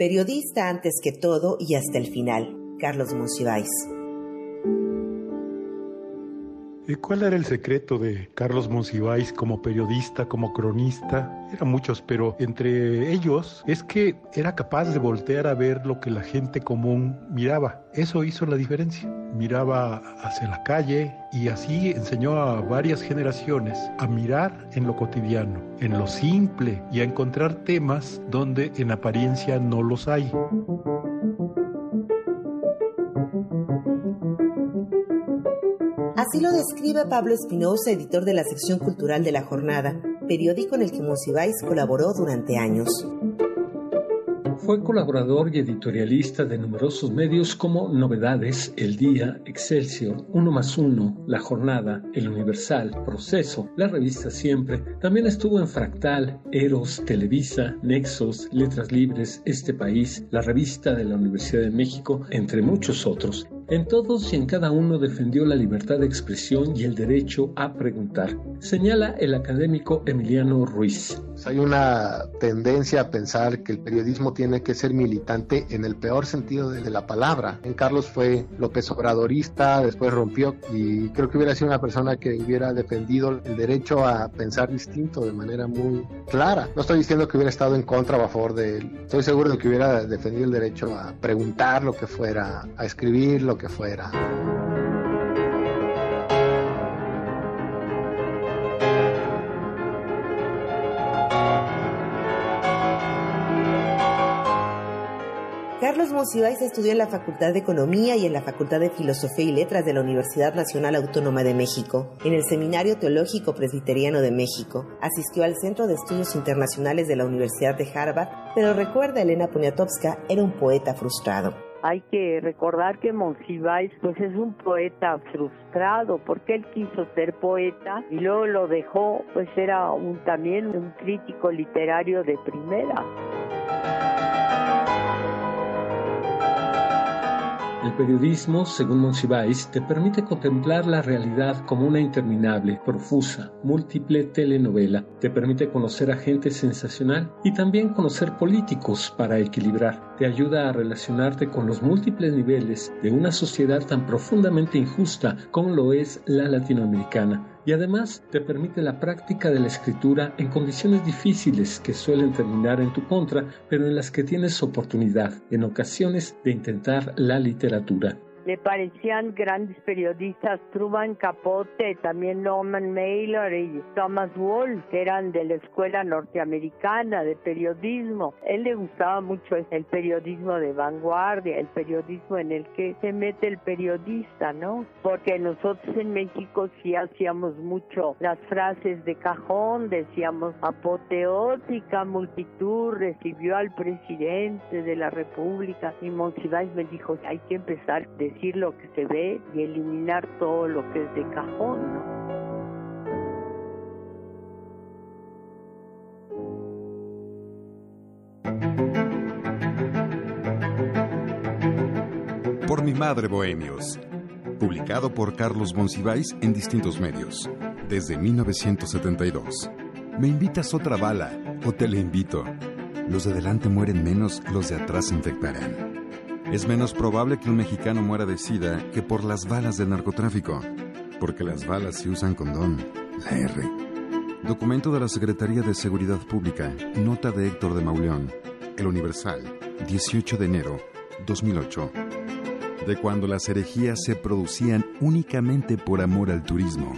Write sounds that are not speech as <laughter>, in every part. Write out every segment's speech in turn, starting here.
periodista antes que todo y hasta el final, Carlos Monsiváis. ¿Cuál era el secreto de Carlos Monsiváis como periodista, como cronista? Eran muchos, pero entre ellos es que era capaz de voltear a ver lo que la gente común miraba. Eso hizo la diferencia. Miraba hacia la calle y así enseñó a varias generaciones a mirar en lo cotidiano, en lo simple y a encontrar temas donde en apariencia no los hay. Así lo describe Pablo Espinosa, editor de la sección cultural de La Jornada, periódico en el que Monsiváis colaboró durante años. Fue colaborador y editorialista de numerosos medios como Novedades, El Día, Excelsior, Uno más Uno, La Jornada, El Universal, Proceso, la revista Siempre. También estuvo en Fractal, Eros, Televisa, Nexos, Letras Libres, Este País, la revista de la Universidad de México, entre muchos otros. En todos y en cada uno defendió la libertad de expresión y el derecho a preguntar, señala el académico Emiliano Ruiz. Hay una tendencia a pensar que el periodismo tiene que ser militante en el peor sentido de la palabra. En Carlos fue López Obradorista, después rompió y creo que hubiera sido una persona que hubiera defendido el derecho a pensar distinto de manera muy clara. No estoy diciendo que hubiera estado en contra o a favor de él. Estoy seguro de que hubiera defendido el derecho a preguntar lo que fuera, a escribir lo que fuera. Carlos Monsiváis estudió en la Facultad de Economía y en la Facultad de Filosofía y Letras de la Universidad Nacional Autónoma de México, en el Seminario Teológico Presbiteriano de México. Asistió al Centro de Estudios Internacionales de la Universidad de Harvard, pero recuerda Elena Poniatowska, era un poeta frustrado. Hay que recordar que Monsiváis pues es un poeta frustrado porque él quiso ser poeta y luego lo dejó, pues era un, también un crítico literario de primera. El periodismo, según Monsiváis, te permite contemplar la realidad como una interminable, profusa, múltiple telenovela. Te permite conocer a gente sensacional y también conocer políticos para equilibrar. Te ayuda a relacionarte con los múltiples niveles de una sociedad tan profundamente injusta como lo es la latinoamericana y además te permite la práctica de la escritura en condiciones difíciles que suelen terminar en tu contra, pero en las que tienes oportunidad, en ocasiones, de intentar la literatura le parecían grandes periodistas Truman Capote, también Norman Mailer y Thomas Wolfe, que eran de la escuela norteamericana de periodismo. él le gustaba mucho el periodismo de vanguardia, el periodismo en el que se mete el periodista, ¿no? Porque nosotros en México sí hacíamos mucho las frases de cajón, decíamos apoteótica multitud recibió al presidente de la República y Monsiváis me dijo, hay que empezar decir lo que se ve y eliminar todo lo que es de cajón. Por mi madre, Bohemios. Publicado por Carlos Monsiváis en distintos medios. Desde 1972. ¿Me invitas otra bala o te le invito? Los de adelante mueren menos, los de atrás infectarán. Es menos probable que un mexicano muera de sida que por las balas del narcotráfico, porque las balas se usan con don, la R. Documento de la Secretaría de Seguridad Pública, nota de Héctor de Mauleón, El Universal, 18 de enero 2008. De cuando las herejías se producían únicamente por amor al turismo.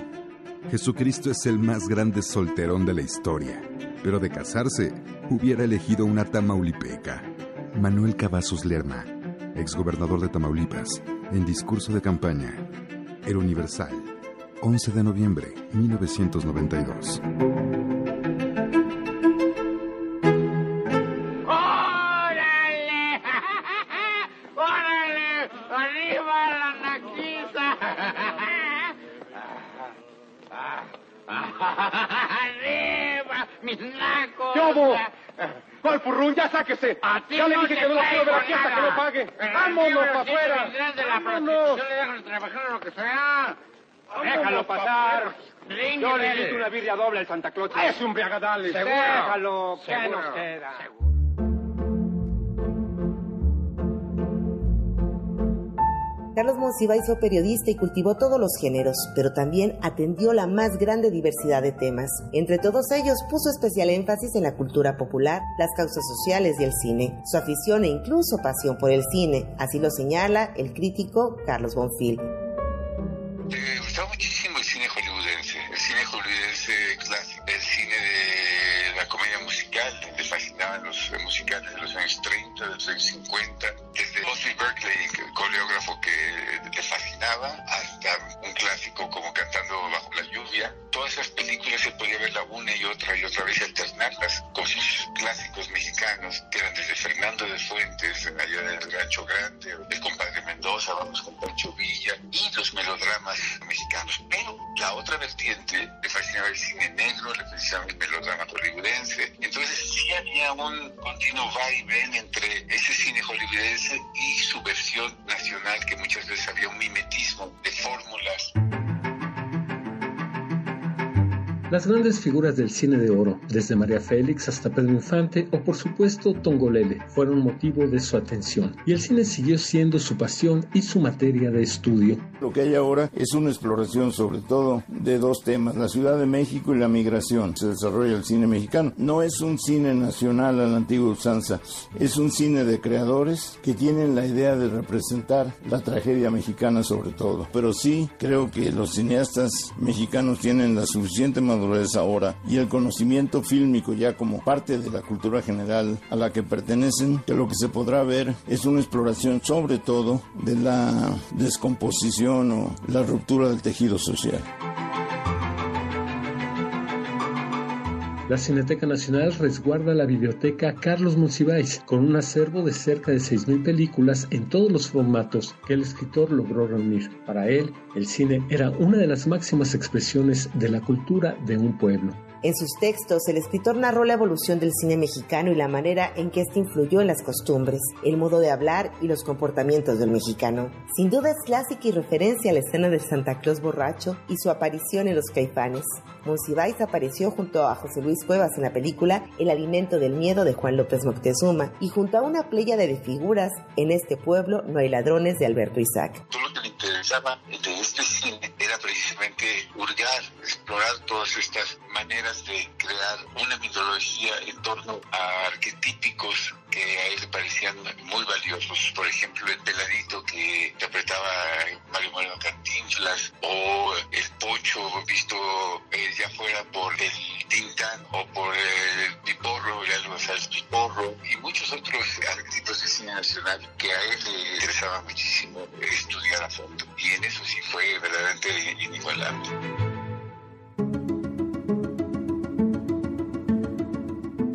Jesucristo es el más grande solterón de la historia, pero de casarse hubiera elegido una tamaulipeca. Manuel Cavazos Lerma, exgobernador de Tamaulipas, en discurso de campaña. El Universal, 11 de noviembre 1992. ¡Órale! <laughs> ¡Órale! ¡Arriba la naquiza! <laughs> ¡Arriba, mis nacos! ¡Yobo! ¿Cuál furrún? ¡Ya sáquese! ya le dije que no lo quiero ver aquí hasta que lo pague. ¡Vámonos para afuera! ¡Vámonos! Yo le dejo trabajar lo que sea. Déjalo pasar. Yo le invito una birria doble al Santa Claus. Ah, Es un briagadales. seguro. Déjalo. ¿Qué nos queda? Carlos Monsiváis fue periodista y cultivó todos los géneros, pero también atendió la más grande diversidad de temas. Entre todos ellos puso especial énfasis en la cultura popular, las causas sociales y el cine, su afición e incluso pasión por el cine, así lo señala el crítico Carlos Bonfil. Me gustaba muchísimo el cine hollywoodense, el cine hollywoodense clásico, el cine de la comedia musical, me fascinaban los musicales de los años 30, de los años 50, desde Berkeley, hasta un clásico como Cantando bajo la lluvia. Todas esas películas se podía ver la una y otra y otra vez alternarlas con sus clásicos mexicanos, que eran desde Fernando de Fuentes, en allá del Rancho Grande, el compadre Mendoza, vamos con Pancho Villa, y los melodramas mexicanos. Pero la otra vertiente el cine negro, le fascinaba el melodrama hollywoodense. Entonces sí había un continuo va y ven entre ese cine hollywoodense y su versión nacional, que muchas veces había un mimetismo de fórmulas. Las grandes figuras del cine de oro, desde María Félix hasta Pedro Infante o por supuesto Tongolele, fueron motivo de su atención y el cine siguió siendo su pasión y su materia de estudio. Lo que hay ahora es una exploración sobre todo de dos temas, la Ciudad de México y la migración. Se desarrolla el cine mexicano. No es un cine nacional a la antigua usanza, es un cine de creadores que tienen la idea de representar la tragedia mexicana sobre todo. Pero sí creo que los cineastas mexicanos tienen la suficiente madurez ahora y el conocimiento fílmico ya como parte de la cultura general a la que pertenecen, que lo que se podrá ver es una exploración sobre todo de la descomposición o la ruptura del tejido social. La Cineteca Nacional resguarda la biblioteca Carlos Monsiváis con un acervo de cerca de 6.000 películas en todos los formatos que el escritor logró reunir. Para él, el cine era una de las máximas expresiones de la cultura de un pueblo. En sus textos, el escritor narró la evolución del cine mexicano y la manera en que éste influyó en las costumbres, el modo de hablar y los comportamientos del mexicano. Sin duda es clásica y referencia a la escena del Santa Claus borracho y su aparición en Los Caifanes. Monsiváis apareció junto a José Luis Cuevas en la película El alimento del miedo de Juan López Moctezuma y junto a una playa de figuras En este pueblo no hay ladrones de Alberto Isaac. Todo lo que le interesaba de este cine precisamente hurgar, explorar todas estas maneras de crear una mitología en torno a arquetípicos muchísimo estudiar a fondo. Y en eso sí fue verdaderamente inigualable.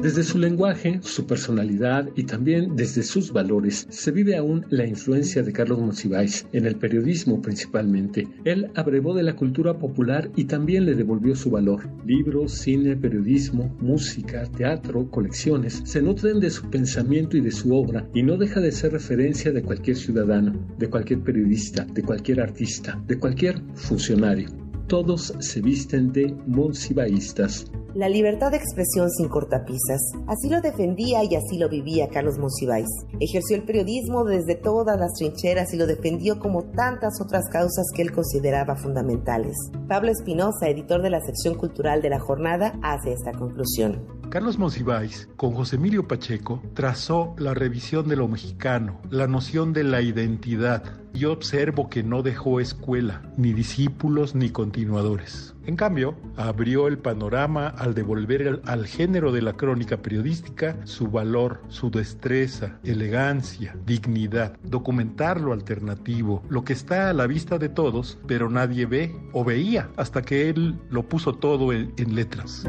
Desde su lenguaje, su personalidad y también desde sus valores se vive aún la influencia de Carlos Monsiváis en el periodismo principalmente. Él abrevó de la cultura popular y también le devolvió su valor. Libros, cine, periodismo, música, teatro, colecciones se nutren de su pensamiento y de su obra y no deja de ser referencia de cualquier ciudadano, de cualquier periodista, de cualquier artista, de cualquier funcionario. Todos se visten de monsivaístas la libertad de expresión sin cortapisas. Así lo defendía y así lo vivía Carlos Monsiváis. Ejerció el periodismo desde todas las trincheras y lo defendió como tantas otras causas que él consideraba fundamentales. Pablo Espinosa, editor de la sección cultural de la jornada, hace esta conclusión. Carlos Monsiváis, con José Emilio Pacheco, trazó la revisión de lo mexicano, la noción de la identidad. Yo observo que no dejó escuela, ni discípulos, ni continuadores. En cambio, abrió el panorama al devolver al, género de la crónica periodística su valor, su destreza, elegancia, dignidad, documentar lo alternativo, lo que está a la vista de todos, pero nadie ve o veía hasta que él lo puso todo en, letras.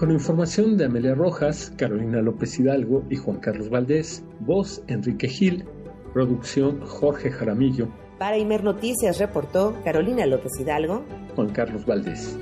Con información de Amelia Rojas, Carolina López Hidalgo y Juan Carlos Valdés, voz Enrique Gil, Producción Jorge Jaramillo. Para Imer Noticias reportó Carolina López Hidalgo. Juan Carlos Valdés.